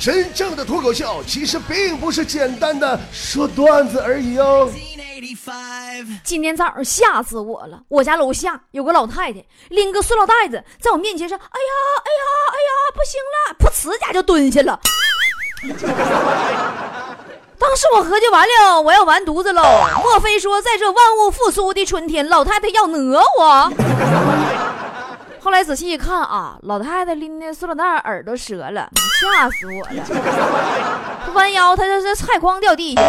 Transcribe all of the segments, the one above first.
真正的脱口秀其实并不是简单的说段子而已哦。今天早上吓死我了！我家楼下有个老太太拎个塑料袋子在我面前说：“哎呀，哎呀，哎呀，不行了！”噗呲家就蹲下了。当时我合计完了，我要完犊子喽！莫非说在这万物复苏的春天，老太太要讹我？后来仔细一看啊，老太太拎的塑料袋耳朵折了，吓死我了！弯腰，她这是菜筐掉地下。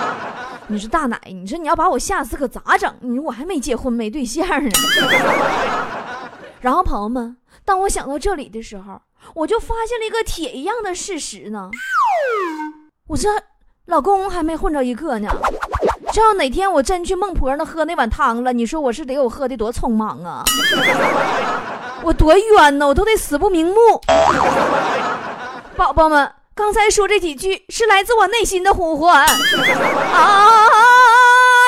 你说大奶，你说你要把我吓死可咋整？你说我还没结婚，没对象呢。然后朋友们，当我想到这里的时候，我就发现了一个铁一样的事实呢。我这老公还没混着一个呢。这要哪天我真去孟婆那喝那碗汤了，你说我是得我喝的多匆忙啊？我多冤呢，我都得死不瞑目。宝宝们，刚才说这几句是来自我内心的呼唤 啊！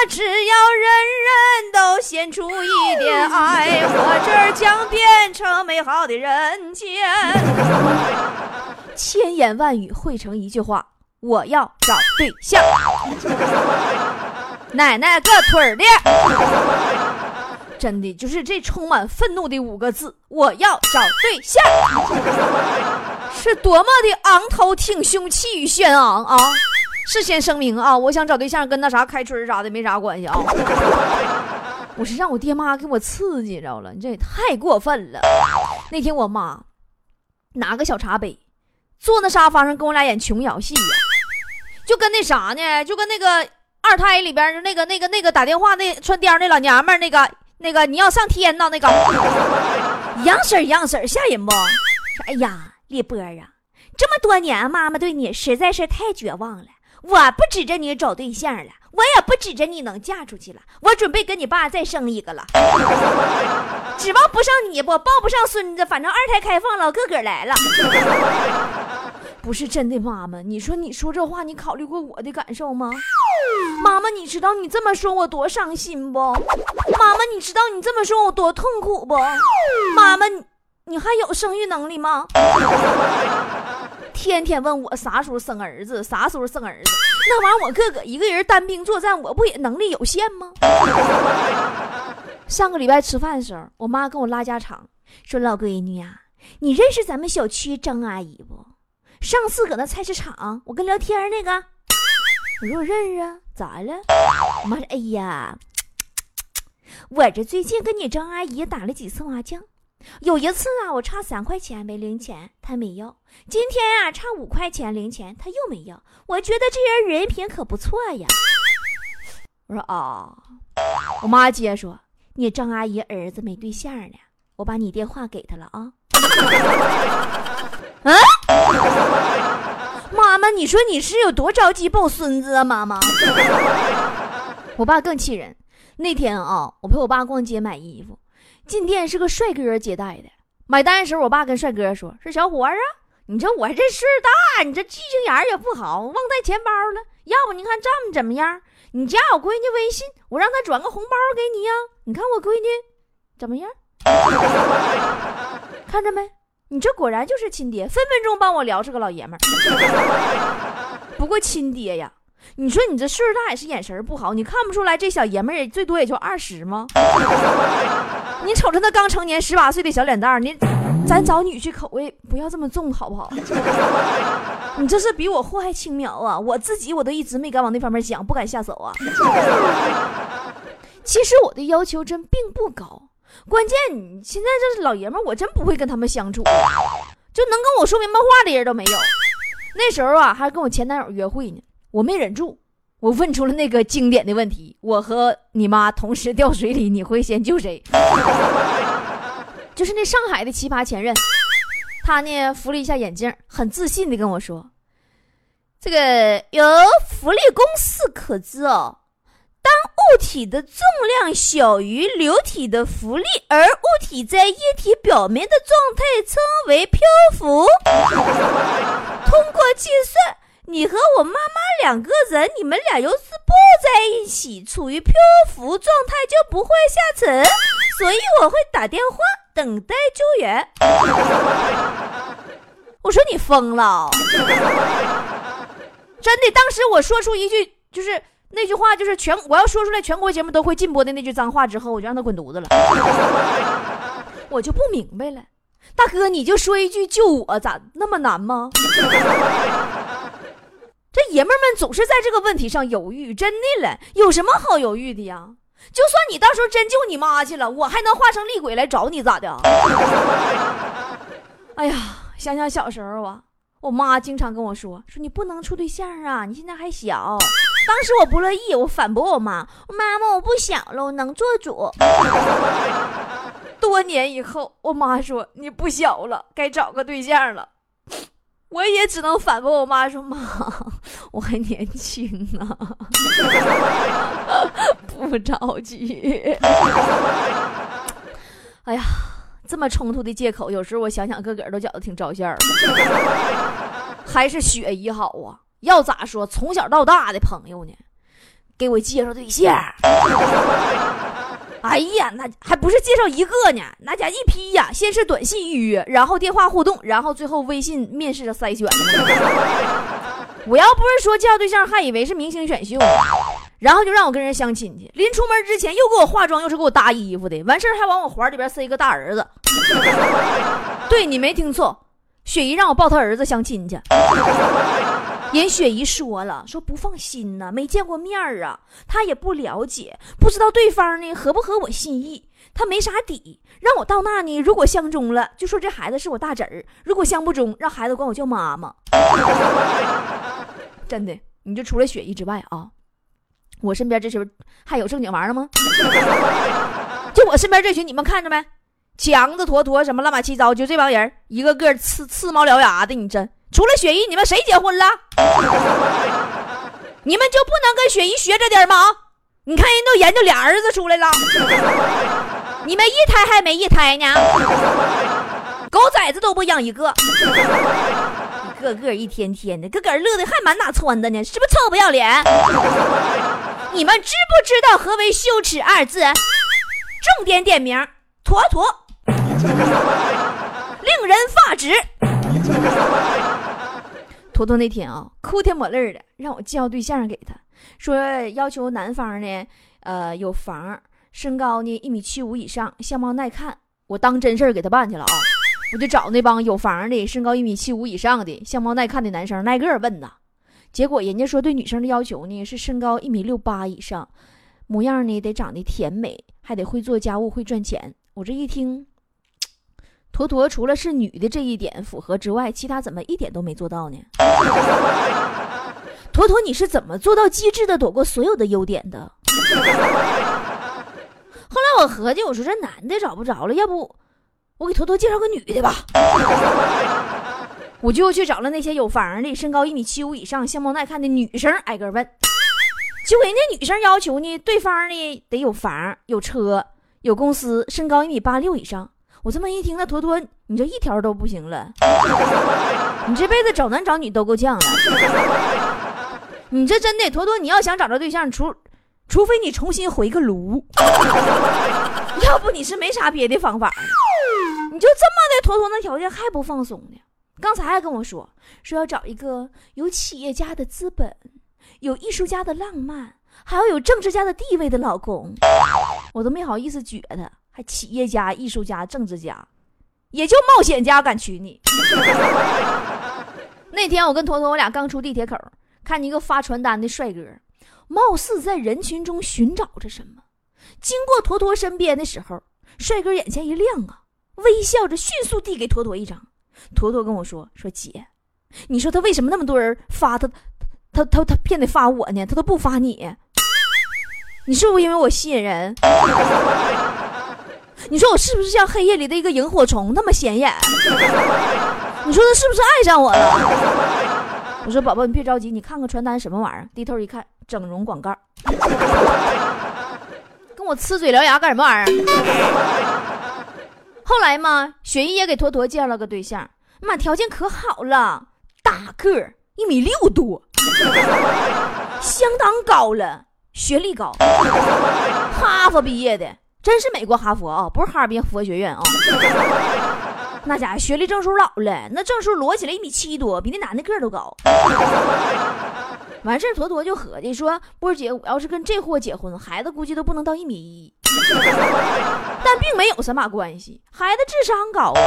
只要人人都献出一点爱，我这儿将变成美好的人间。千言万语汇成一句话：我要找对象。奶奶个腿的，真的就是这充满愤怒的五个字。我要找对象，是多么的昂头挺胸、气宇轩昂啊！事先声明啊，我想找对象跟那啥开春啥的没啥关系啊。我是让我爹妈给我刺激着了，你这也太过分了。那天我妈拿个小茶杯，坐那沙发上跟我俩演琼瑶戏呀，就跟那啥呢，就跟那个。二胎里边那个那个那个打电话那穿貂那老娘们，那个那个你要上天呐，那个 一样式儿一样式儿吓人不？哎呀，李波啊，这么多年妈妈对你实在是太绝望了。我不指着你找对象了，我也不指着你能嫁出去了，我准备跟你爸再生一个了。指望不上你不，抱不上孙子，反正二胎开放了，个个来了。不是真的，妈妈，你说你说这话，你考虑过我的感受吗？妈妈，你知道你这么说我多伤心不？妈妈，你知道你这么说我多痛苦不？妈妈，你还有生育能力吗？天天问我啥时候生儿子，啥时候生儿子，那玩意儿我个个一个人单兵作战，我不也能力有限吗？上个礼拜吃饭的时候，我妈跟我拉家常，说老闺女呀，你认识咱们小区张阿姨不？上次搁那菜市场，我跟聊天那个，我说我认识啊，咋了？我妈说：“哎呀，我这最近跟你张阿姨打了几次麻将，有一次啊，我差三块钱没零钱，她没要；今天啊，差五块钱零钱，她又没要。我觉得这人人品可不错呀。”我说：“啊。”我妈接着说：“你张阿姨儿子没对象呢，我把你电话给他了啊。”嗯，妈妈，你说你是有多着急抱孙子啊？妈妈，我爸更气人。那天啊，我陪我爸逛街买衣服，进店是个帅哥接待的。买单的时候，我爸跟帅哥说：“是小伙儿啊，你这我这岁数大，你这记性眼也不好，忘带钱包了。要不你看这么怎么样？你加我闺女微信，我让她转个红包给你呀。你看我闺女怎么样？看着没？”你这果然就是亲爹，分分钟帮我聊是个老爷们儿。不过亲爹呀，你说你这岁数大也是眼神不好，你看不出来这小爷们儿最多也就二十吗？你瞅着那刚成年十八岁的小脸蛋儿，你咱找女婿口味不要这么重好不好？你这是比我祸害轻描啊！我自己我都一直没敢往那方面想，不敢下手啊。其实我的要求真并不高。关键你现在这老爷们，我真不会跟他们相处，就能跟我说明白话的人都没有。那时候啊，还跟我前男友约会呢，我没忍住，我问出了那个经典的问题：我和你妈同时掉水里，你会先救谁？就是那上海的奇葩前任，他呢扶了一下眼镜，很自信的跟我说：“这个有福利公式可知哦。”物体的重量小于流体的浮力，而物体在液体表面的状态称为漂浮。通过计算，你和我妈妈两个人，你们俩要是抱在一起，处于漂浮状态就不会下沉，所以我会打电话等待救援。我说你疯了，真的。当时我说出一句就是那句话，就是全我要说出来全国节目都会禁播的那句脏话之后，我就让他滚犊子了。我就不明白了，大哥你就说一句救我，咋那么难吗？这爷们儿们总是在这个问题上犹豫，真的了，有什么好犹豫的呀？就算你到时候真救你妈去了，我还能化成厉鬼来找你咋的？哎呀，想想小时候啊，我妈经常跟我说：“说你不能处对象啊，你现在还小。”当时我不乐意，我反驳我妈：“妈妈，我不小了，我能做主。”多年以后，我妈说：“你不小了，该找个对象了。”我也只能反驳我妈说：“妈，我还年轻呢，不着急。”哎呀，这么冲突的借口，有时候我想想，个个都觉得挺招笑。还是雪姨好啊，要咋说，从小到大的朋友呢，给我介绍对象。哎呀，那还不是介绍一个呢，那家一批呀。先是短信预约，然后电话互动，然后最后微信面试的筛选。我要不是说介绍对象，还以为是明星选秀呢。然后就让我跟人相亲去，临出门之前又给我化妆，又是给我搭衣服的，完事儿还往我怀里边塞个大儿子。对你没听错，雪姨让我抱她儿子相亲去。人雪姨说了，说不放心呢，没见过面儿啊，她也不了解，不知道对方呢合不合我心意，她没啥底，让我到那呢，如果相中了，就说这孩子是我大侄儿；如果相不中，让孩子管我叫妈妈。真的，你就除了雪姨之外啊，我身边这群还有正经玩意儿吗？就我身边这群，你们看着没？强子、坨坨什么乱八七糟，就这帮人，一个个刺刺毛獠牙的，你真。除了雪姨，你们谁结婚了？你们就不能跟雪姨学着点吗？你看人都研究俩儿子出来了，你们一胎还没一胎呢，狗崽子都不养一个，一个个一天天的，个个乐的还满哪窜的呢？是不是臭不要脸？你们知不知道何为羞耻二字？重点点名，妥妥，令人发指。坨坨那天啊，哭天抹泪的，让我介绍对象给他，说要求男方呢，呃，有房，身高呢一米七五以上，相貌耐看。我当真事儿给他办去了啊！我就找那帮有房的，身高一米七五以上的，相貌耐看的男生，挨个问呐。结果人家说对女生的要求呢是身高一米六八以上，模样呢得长得甜美，还得会做家务，会赚钱。我这一听。坨坨除了是女的这一点符合之外，其他怎么一点都没做到呢？坨坨，你是怎么做到机智的躲过所有的优点的？后来我合计，我说这男的找不着了，要不我给坨坨介绍个女的吧？我就去找了那些有房的、身高一米七五以上、相貌耐看的女生，挨个问。结果人家女生要求呢，对方呢得有房、有车、有公司，身高一米八六以上。我这么一听，那坨坨，你这一条都不行了。你这辈子找男找女都够呛了。你这真的，坨坨，你要想找着对象，除除非你重新回个炉，要不你是没啥别的方法。你就这么的，坨坨那条件还不放松呢？刚才还跟我说说要找一个有企业家的资本，有艺术家的浪漫，还要有政治家的地位的老公，我都没好意思撅他。还企业家、艺术家、政治家，也就冒险家敢娶你。那天我跟坨坨，我俩刚出地铁口，看见一个发传单的帅哥，貌似在人群中寻找着什么。经过坨坨身边的时候，帅哥眼前一亮啊，微笑着迅速递给坨坨一张。坨坨跟我说：“说姐，你说他为什么那么多人发他，他他他偏得发我呢？他都不发你，你是不是因为我吸引人？”你说我是不是像黑夜里的一个萤火虫那么显眼？你说他是不是爱上我了？我说宝宝你别着急，你看看传单什么玩意儿？低头一看，整容广告。跟我呲嘴獠牙干什么玩意儿？后来嘛，雪姨也给坨坨介绍了个对象，妈条件可好了，大个儿一米六多，相当高了，学历高，哈佛毕业的。真是美国哈佛啊，不是哈尔滨佛学院啊！那家伙学历证书老了，那证书摞起来一米七多，比那男的个儿都高。完事儿，坨坨就合计说：“波儿姐，我要是跟这货结婚，孩子估计都不能到一米一。”但并没有什么关系，孩子智商高啊。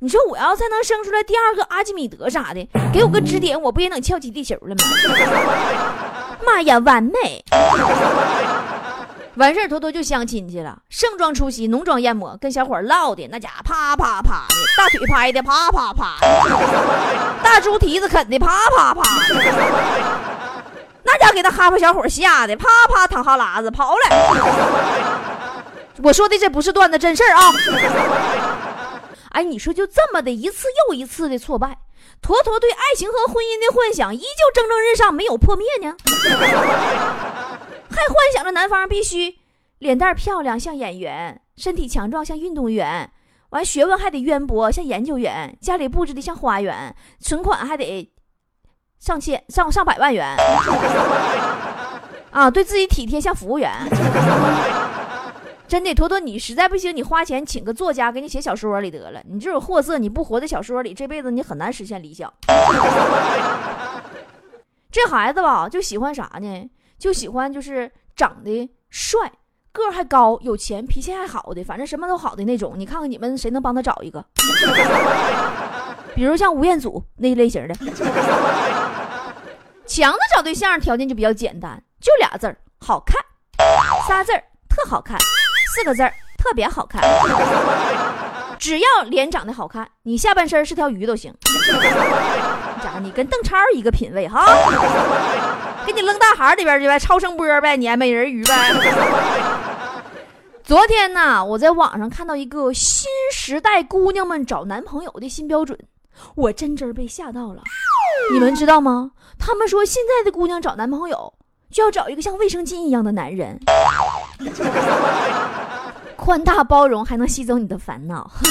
你说我要再能生出来第二个阿基米德啥的，给我个指点，我不也能翘起地球了吗？妈呀，完美！完事儿，坨坨就相亲去了，盛装出席，浓妆艳抹，跟小伙唠的那家伙啪啪啪的，大腿拍的啪啪啪，大猪蹄子啃的啪啪啪。那家给他哈巴小伙吓得啪啪淌哈喇子跑了。我说的这不是段子，真事儿啊！哎，你说就这么的一次又一次的挫败，坨坨对爱情和婚姻的幻想依旧蒸蒸日上，没有破灭呢。还幻想着男方必须脸蛋漂亮像演员，身体强壮像运动员，完学问还得渊博像研究员，家里布置的像花园，存款还得。上千上上百万元 啊！对自己体贴像服务员，真的，坨坨，你实在不行，你花钱请个作家给你写小说里得了。你这种货色，你不活在小说里，这辈子你很难实现理想。这孩子吧，就喜欢啥呢？就喜欢就是长得帅，个儿还高，有钱，脾气还好的，反正什么都好的那种。你看看你们谁能帮他找一个？比如像吴彦祖那类型的。强子找对象条件就比较简单，就俩字儿好看，仨字儿特好看，四个字儿特别好看。只要脸长得好看，你下半身是条鱼都行。家你跟邓超一个品味哈，给你扔大海里边去呗，超声波呗，你还美人鱼呗。昨天呢，我在网上看到一个新时代姑娘们找男朋友的新标准，我真真被吓到了。你们知道吗？他们说现在的姑娘找男朋友就要找一个像卫生巾一样的男人，宽大包容，还能吸走你的烦恼。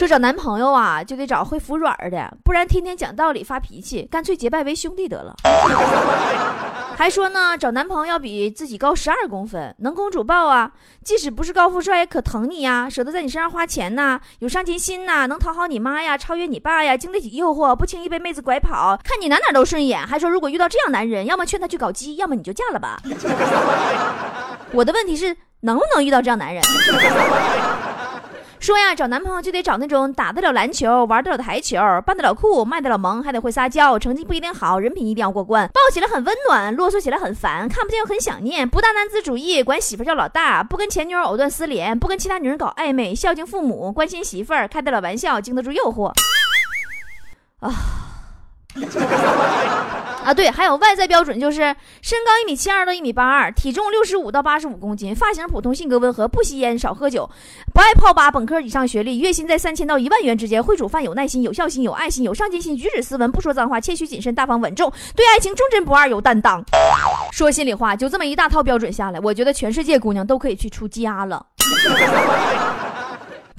说找男朋友啊，就得找会服软的，不然天天讲道理发脾气，干脆结拜为兄弟得了。还说呢，找男朋友要比自己高十二公分，能公主抱啊，即使不是高富帅也可疼你呀，舍得在你身上花钱呐，有上进心呐，能讨好你妈呀，超越你爸呀，经得起诱惑，不轻易被妹子拐跑，看你哪哪都顺眼。还说如果遇到这样男人，要么劝他去搞基，要么你就嫁了吧。我的问题是，能不能遇到这样男人？说呀，找男朋友就得找那种打得了篮球、玩得了台球、扮得了酷、卖得了萌，还得会撒娇，成绩不一定好，人品一定要过关，抱起来很温暖，啰嗦起来很烦，看不见又很想念，不大男子主义，管媳妇叫老大，不跟前女友藕断丝连，不跟其他女人搞暧昧，孝敬父母，关心媳妇儿，开得了玩笑，经得住诱惑。啊。啊，对，还有外在标准就是身高一米七二到一米八二，体重六十五到八十五公斤，发型普通，性格温和，不吸烟，少喝酒，不爱泡吧，本科以上学历，月薪在三千到一万元之间，会煮饭，有耐心，有孝心，有爱心，有上进心，举止斯文，不说脏话，谦虚谨慎，大方稳重，对爱情忠贞不二，有担当。说心里话，就这么一大套标准下来，我觉得全世界姑娘都可以去出家了。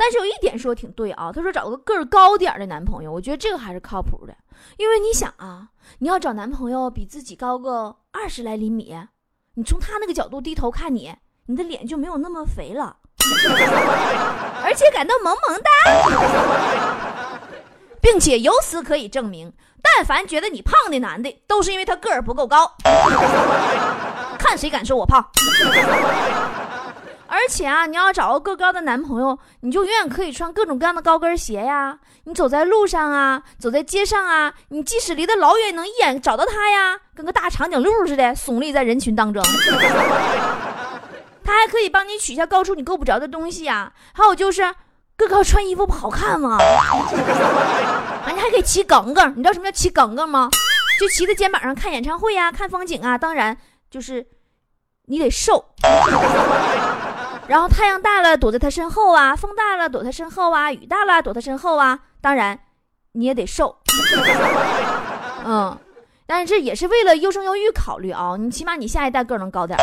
但是有一点说挺对啊，他说找个个儿高点的男朋友，我觉得这个还是靠谱的，因为你想啊，你要找男朋友比自己高个二十来厘米，你从他那个角度低头看你，你的脸就没有那么肥了，而且感到萌萌哒，并且由此可以证明，但凡觉得你胖的男的，都是因为他个儿不够高，看谁敢说我胖。而且啊，你要找个个高的男朋友，你就永远可以穿各种各样的高跟鞋呀。你走在路上啊，走在街上啊，你即使离得老远，能一眼找到他呀，跟个大长颈鹿似的，耸立在人群当中。他还可以帮你取下高处你够不着的东西呀。还有就是，个高穿衣服不好看吗？啊，你还可以骑梗梗，你知道什么叫骑梗梗吗？就骑在肩膀上看演唱会呀，看风景啊。当然，就是你得瘦。然后太阳大了躲在他身后啊，风大了躲他身后啊，雨大了躲他身后啊。当然，你也得瘦，嗯，但是这也是为了优生优育考虑啊。你起码你下一代个能高点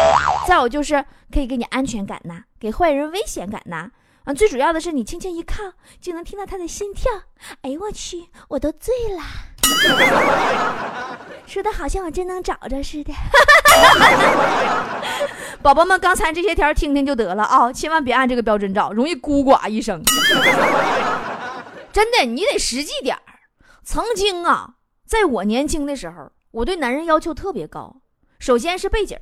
再有就是可以给你安全感呐，给坏人危险感呐。啊，最主要的是你轻轻一靠就能听到他的心跳。哎呦我去，我都醉了，说的好像我真能找着似的。宝宝们，刚才这些条听听就得了啊，千万别按这个标准找，容易孤寡一生。真的，你得实际点儿。曾经啊，在我年轻的时候，我对男人要求特别高。首先是背景，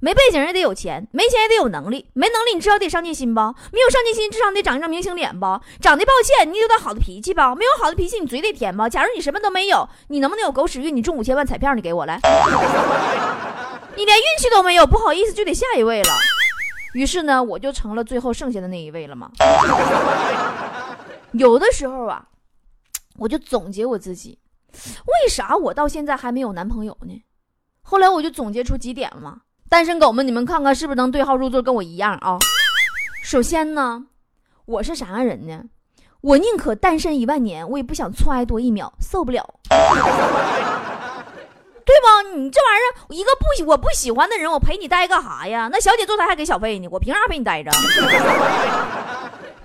没背景也得有钱，没钱也得有能力，没能力你至少得上进心吧？没有上进心，至少得长一张明星脸吧？长得抱歉，你有点好的脾气吧？没有好的脾气，你嘴得甜吧？假如你什么都没有，你能不能有狗屎运？你中五千万彩票，你给我来。你连运气都没有，不好意思，就得下一位了。于是呢，我就成了最后剩下的那一位了嘛。有的时候啊，我就总结我自己，为啥我到现在还没有男朋友呢？后来我就总结出几点嘛。单身狗们，你们看看是不是能对号入座，跟我一样啊？首先呢，我是啥样人呢？我宁可单身一万年，我也不想错爱多一秒，受不了。对吧？你这玩意儿，一个不喜我不喜欢的人，我陪你待干啥呀？那小姐坐台还给小费呢，我凭啥陪你待着？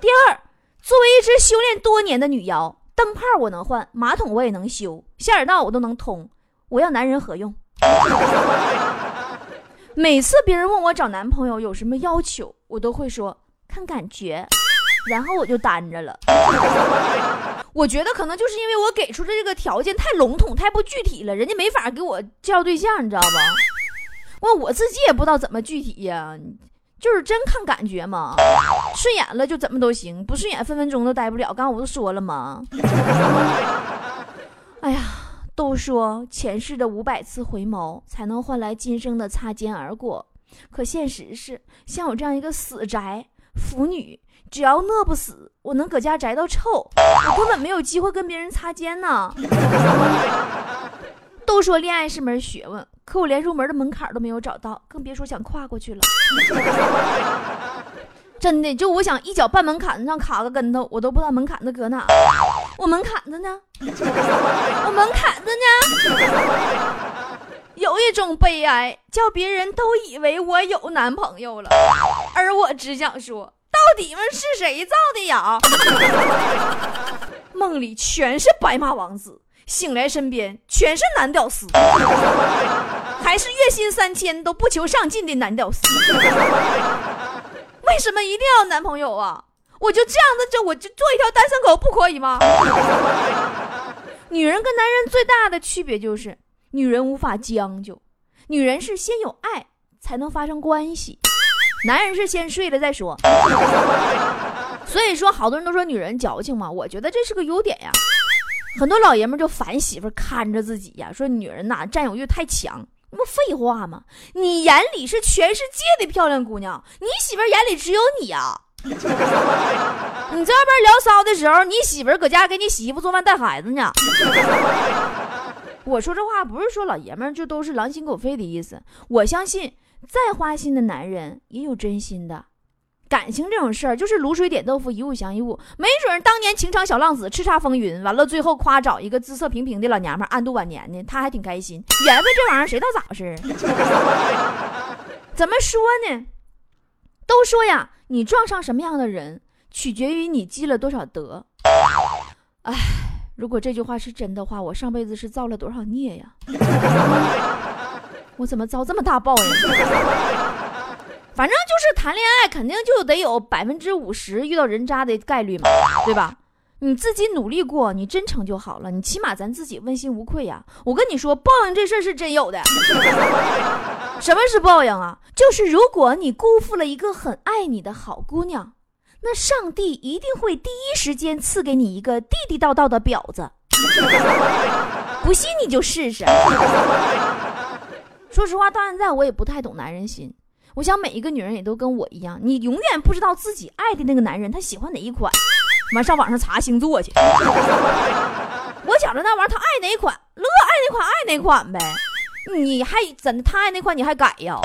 第二，作为一只修炼多年的女妖，灯泡我能换，马桶我也能修，下水道我都能通，我要男人何用？每次别人问我找男朋友有什么要求，我都会说看感觉，然后我就单着了。我觉得可能就是因为我给出的这个条件太笼统、太不具体了，人家没法给我介绍对象，你知道吧？我我自己也不知道怎么具体呀，就是真看感觉嘛，顺眼了就怎么都行，不顺眼分分钟都待不了。刚刚我不是说了吗？哎呀，都说前世的五百次回眸才能换来今生的擦肩而过，可现实是，像我这样一个死宅腐女。只要饿不死，我能搁家宅到臭，我根本没有机会跟别人擦肩呢。都说恋爱是门学问，可我连入门的门槛都没有找到，更别说想跨过去了。真的，就我想一脚半门槛子上卡个跟头，我都不知道门槛子搁哪。我门槛子呢？我门槛子呢？有一种悲哀，叫别人都以为我有男朋友了，而我只想说。到底们是谁造的谣？梦里全是白马王子，醒来身边全是男屌丝，还是月薪三千都不求上进的男屌丝。为什么一定要男朋友啊？我就这样的，就我就做一条单身狗不可以吗？女人跟男人最大的区别就是，女人无法将就，女人是先有爱才能发生关系。男人是先睡了再说，所以说好多人都说女人矫情嘛，我觉得这是个优点呀。很多老爷们就烦媳妇看着自己呀，说女人呐占有欲太强，那不废话吗？你眼里是全世界的漂亮姑娘，你媳妇眼里只有你呀。你这边聊骚的时候，你媳妇搁家给你洗衣服、做饭、带孩子呢。我说这话不是说老爷们就都是狼心狗肺的意思，我相信。再花心的男人也有真心的，感情这种事儿就是卤水点豆腐，一物降一物。没准当年情场小浪子叱咤风云，完了最后夸找一个姿色平平的老娘们安度晚年呢，他还挺开心。缘分这玩意儿谁知道咋回事？怎么说呢？都说呀，你撞上什么样的人，取决于你积了多少德。哎，如果这句话是真的话，我上辈子是造了多少孽呀？我怎么遭这么大报应？反正就是谈恋爱，肯定就得有百分之五十遇到人渣的概率嘛，对吧？你自己努力过，你真诚就好了。你起码咱自己问心无愧呀。我跟你说，报应这事儿是真有的。什么是报应啊？就是如果你辜负了一个很爱你的好姑娘，那上帝一定会第一时间赐给你一个地地道道的婊子。不信你就试试。说实话，到现在我也不太懂男人心。我想每一个女人也都跟我一样，你永远不知道自己爱的那个男人他喜欢哪一款，完上网上查星座去。我觉着那玩意儿他爱哪款，乐爱哪款爱哪款呗。你还怎？他爱哪款你还改呀？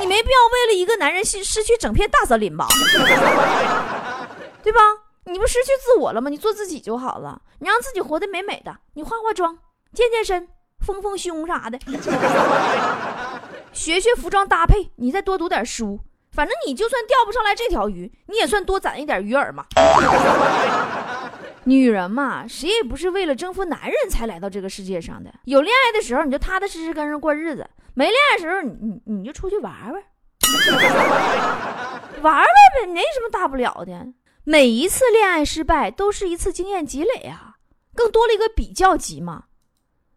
你没必要为了一个男人失失去整片大森林吧？对吧？你不失去自我了吗？你做自己就好了，你让自己活得美美的，你化化妆，健健身。丰丰胸啥的，学学服装搭配，你再多读点书，反正你就算钓不上来这条鱼，你也算多攒一点鱼饵嘛。女人嘛，谁也不是为了征服男人才来到这个世界上的。有恋爱的时候，你就踏踏实实跟人过日子；没恋爱的时候，你你你就出去玩 玩，玩玩呗，没什么大不了的。每一次恋爱失败都是一次经验积累啊，更多了一个比较级嘛。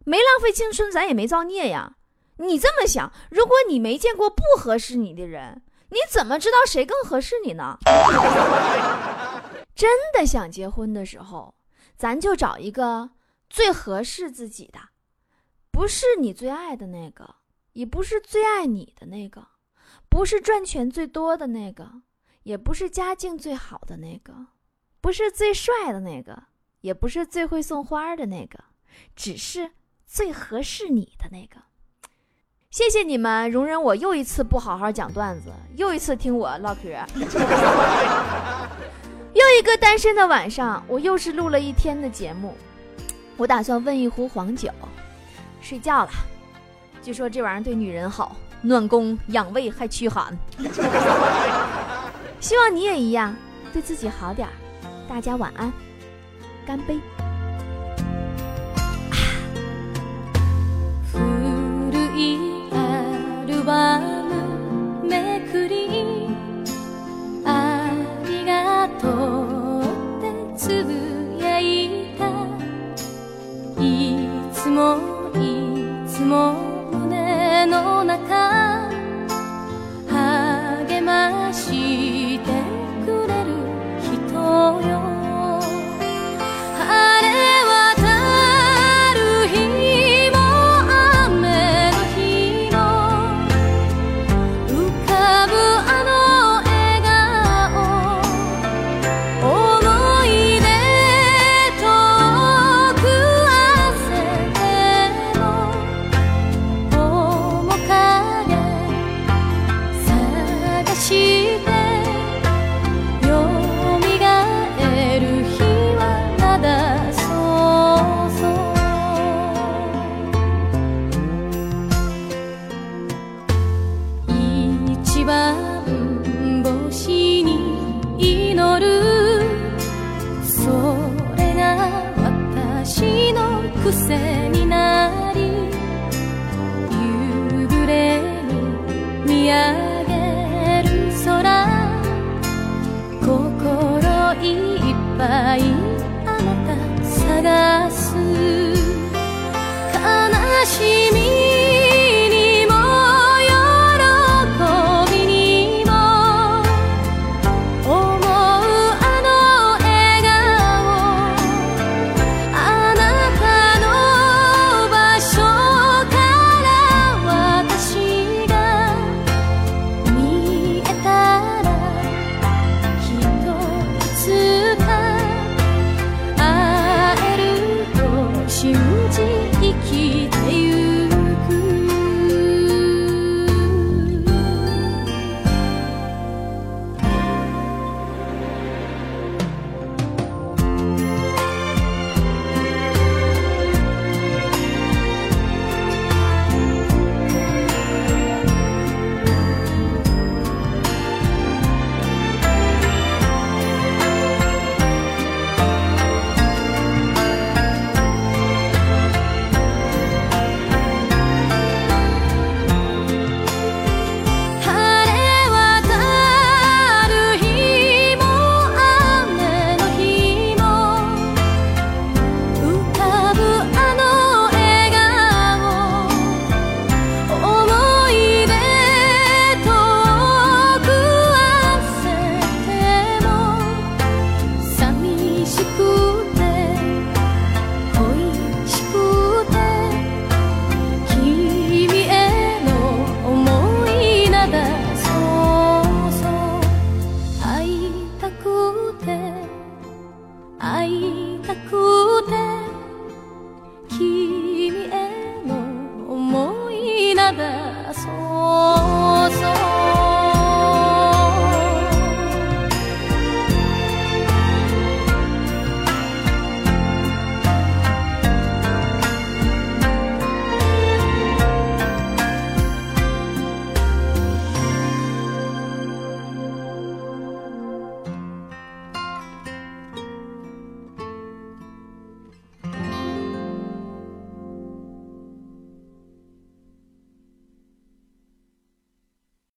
没浪费青春，咱也没造孽呀。你这么想，如果你没见过不合适你的人，你怎么知道谁更合适你呢？真的想结婚的时候，咱就找一个最合适自己的，不是你最爱的那个，也不是最爱你的那个，不是赚钱最多的那个，也不是家境最好的那个，不是最帅的那个，也不是最会送花的那个，只是最合适你的那个。谢谢你们容忍我又一次不好好讲段子，又一次听我唠嗑。又一个单身的晚上，我又是录了一天的节目。我打算温一壶黄酒，睡觉了。据说这玩意儿对女人好，暖宫养胃还驱寒。希望你也一样，对自己好点儿。大家晚安，干杯。奇妙